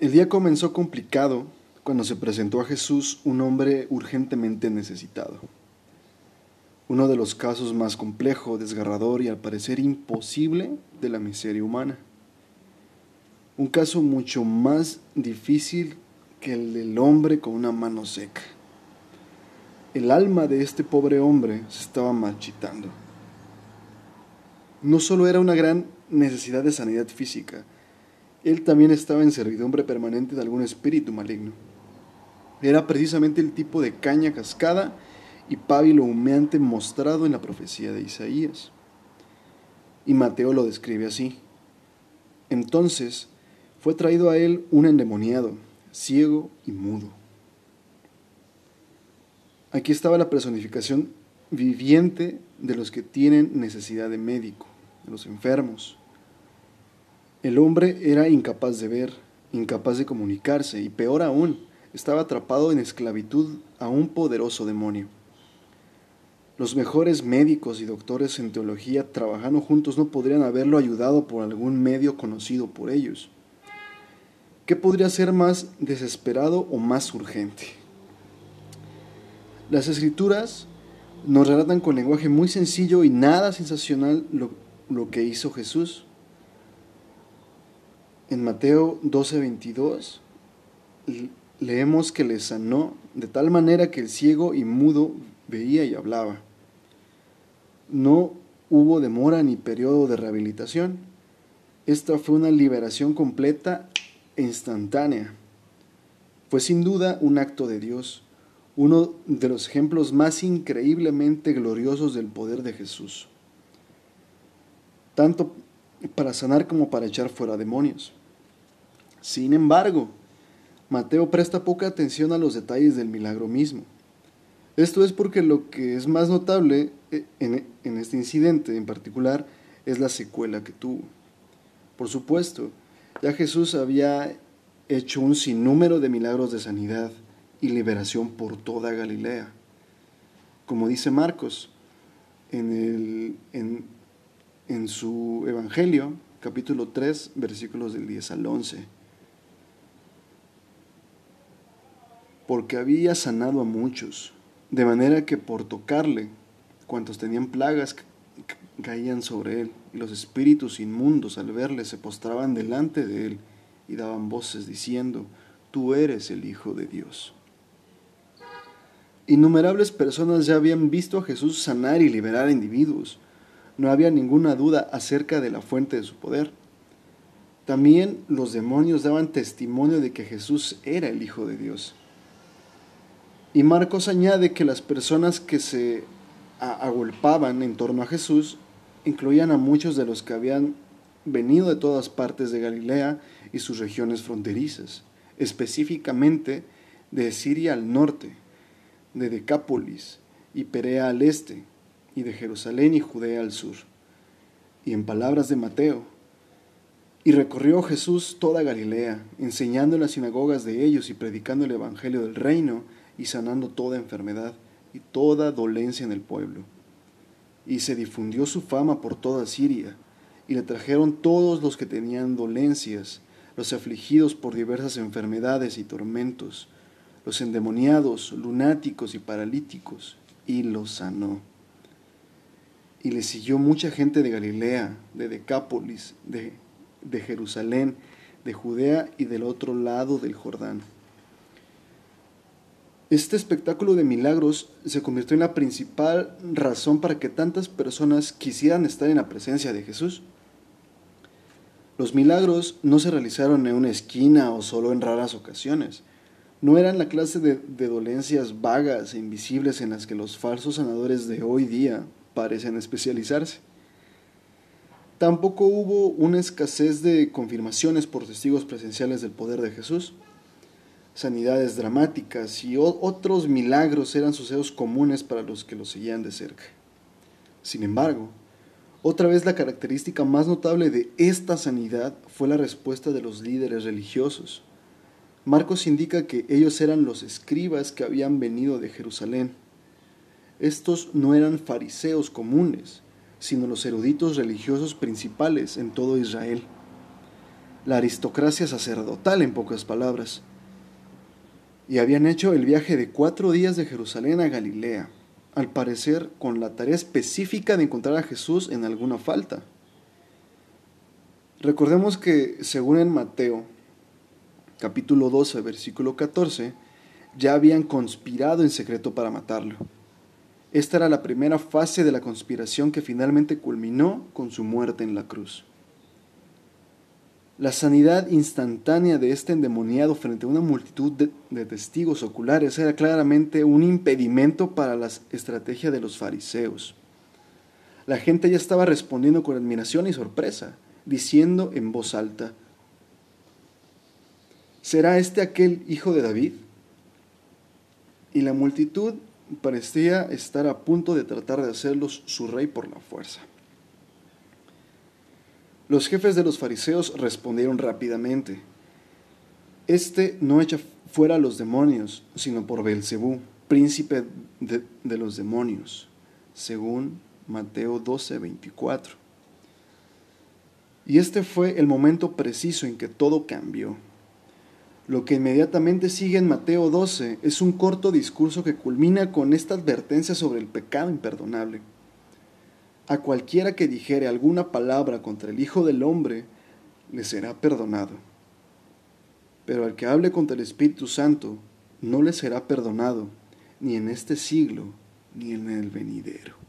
El día comenzó complicado cuando se presentó a Jesús un hombre urgentemente necesitado. Uno de los casos más complejo, desgarrador y al parecer imposible de la miseria humana. Un caso mucho más difícil que el del hombre con una mano seca. El alma de este pobre hombre se estaba marchitando. No solo era una gran necesidad de sanidad física, él también estaba en servidumbre permanente de algún espíritu maligno. Era precisamente el tipo de caña cascada y pábilo humeante mostrado en la profecía de Isaías. Y Mateo lo describe así. Entonces fue traído a él un endemoniado, ciego y mudo. Aquí estaba la personificación viviente de los que tienen necesidad de médico, de los enfermos, el hombre era incapaz de ver, incapaz de comunicarse y peor aún, estaba atrapado en esclavitud a un poderoso demonio. Los mejores médicos y doctores en teología trabajando juntos no podrían haberlo ayudado por algún medio conocido por ellos. ¿Qué podría ser más desesperado o más urgente? Las escrituras nos relatan con lenguaje muy sencillo y nada sensacional lo, lo que hizo Jesús. En Mateo 12:22 leemos que le sanó de tal manera que el ciego y mudo veía y hablaba. No hubo demora ni periodo de rehabilitación. Esta fue una liberación completa e instantánea. Fue sin duda un acto de Dios, uno de los ejemplos más increíblemente gloriosos del poder de Jesús, tanto para sanar como para echar fuera demonios. Sin embargo, Mateo presta poca atención a los detalles del milagro mismo. Esto es porque lo que es más notable eh, en, este incidente en particular es la secuela que tuvo. Por supuesto, ya Jesús había hecho un sinnúmero de milagros de sanidad y liberación por toda Galilea. Como dice Marcos en, en su Evangelio, capítulo 3, versículos del 10 al 11. Porque había sanado a muchos, de manera que por tocarle, cuantos tenían plagas caían sobre él, y los espíritus inmundos al verle se postraban delante de él y daban voces diciendo, Tú eres el Hijo de Dios. Innumerables personas ya habían visto a Jesús sanar y liberar a individuos. No había ninguna duda acerca de la fuente de su poder. También los demonios daban testimonio de que Jesús era el Hijo de Dios. Y Marcos añade que las personas que se agolpaban en torno a Jesús incluían a muchos de los que habían venido de todas partes de Galilea y sus regiones fronterizas, específicamente de Siria al norte, de Decápolis y Perea al este, y de Jerusalén y Judea al sur. Y en palabras de Mateo, y recorrió Jesús toda Galilea, enseñando en las sinagogas de ellos y predicando el Evangelio del reino, y sanando toda enfermedad y toda dolencia en el pueblo. Y se difundió su fama por toda Siria, y le trajeron todos los que tenían dolencias, los afligidos por diversas enfermedades y tormentos, los endemoniados, lunáticos y paralíticos, y los sanó. Y le siguió mucha gente de Galilea, de Decápolis, de, de Jerusalén, de Judea y del otro lado del Jordán este espectáculo de milagros se convirtió en la principal razón para que tantas personas quisieran estar en la presencia de Jesús. Los milagros no se realizaron en una esquina o solo en raras ocasiones. No eran la clase de, dolencias vagas e invisibles en las que los falsos sanadores de hoy día parecen especializarse. Tampoco hubo una escasez de confirmaciones por testigos presenciales del poder de Jesús sanidades dramáticas y otros milagros eran sucesos comunes para los que lo seguían de cerca. Sin embargo, otra vez la característica más notable de esta sanidad fue la respuesta de los líderes religiosos. Marcos indica que ellos eran los escribas que habían venido de Jerusalén. Estos no eran fariseos comunes, sino los eruditos religiosos principales en todo Israel. la aristocracia sacerdotal en pocas palabras. Y habían hecho el viaje de cuatro días de Jerusalén a Galilea, al parecer con la tarea específica de encontrar a Jesús en alguna falta. Recordemos que, según en Mateo, capítulo 12, versículo 14, ya habían conspirado en secreto para matarlo. Esta era la primera fase de la conspiración que finalmente culminó con su muerte en la cruz. La sanidad instantánea de este endemoniado frente a una multitud de, testigos oculares era claramente un impedimento para la estrategia de los fariseos. La gente ya estaba respondiendo con admiración y sorpresa, diciendo en voz alta, ¿será este aquel hijo de David? Y la multitud parecía estar a punto de tratar de hacerlos su rey por la fuerza. Los jefes de los fariseos respondieron rápidamente: Este no echa fuera a los demonios, sino por Belcebú, príncipe de, de los demonios, según Mateo 12, 24. Y este fue el momento preciso en que todo cambió. Lo que inmediatamente sigue en Mateo 12 es un corto discurso que culmina con esta advertencia sobre el pecado imperdonable. A cualquiera que dijere alguna palabra contra el Hijo del Hombre, le será perdonado. Pero al que hable contra el Espíritu Santo, no le será perdonado, ni en este siglo, ni en el venidero.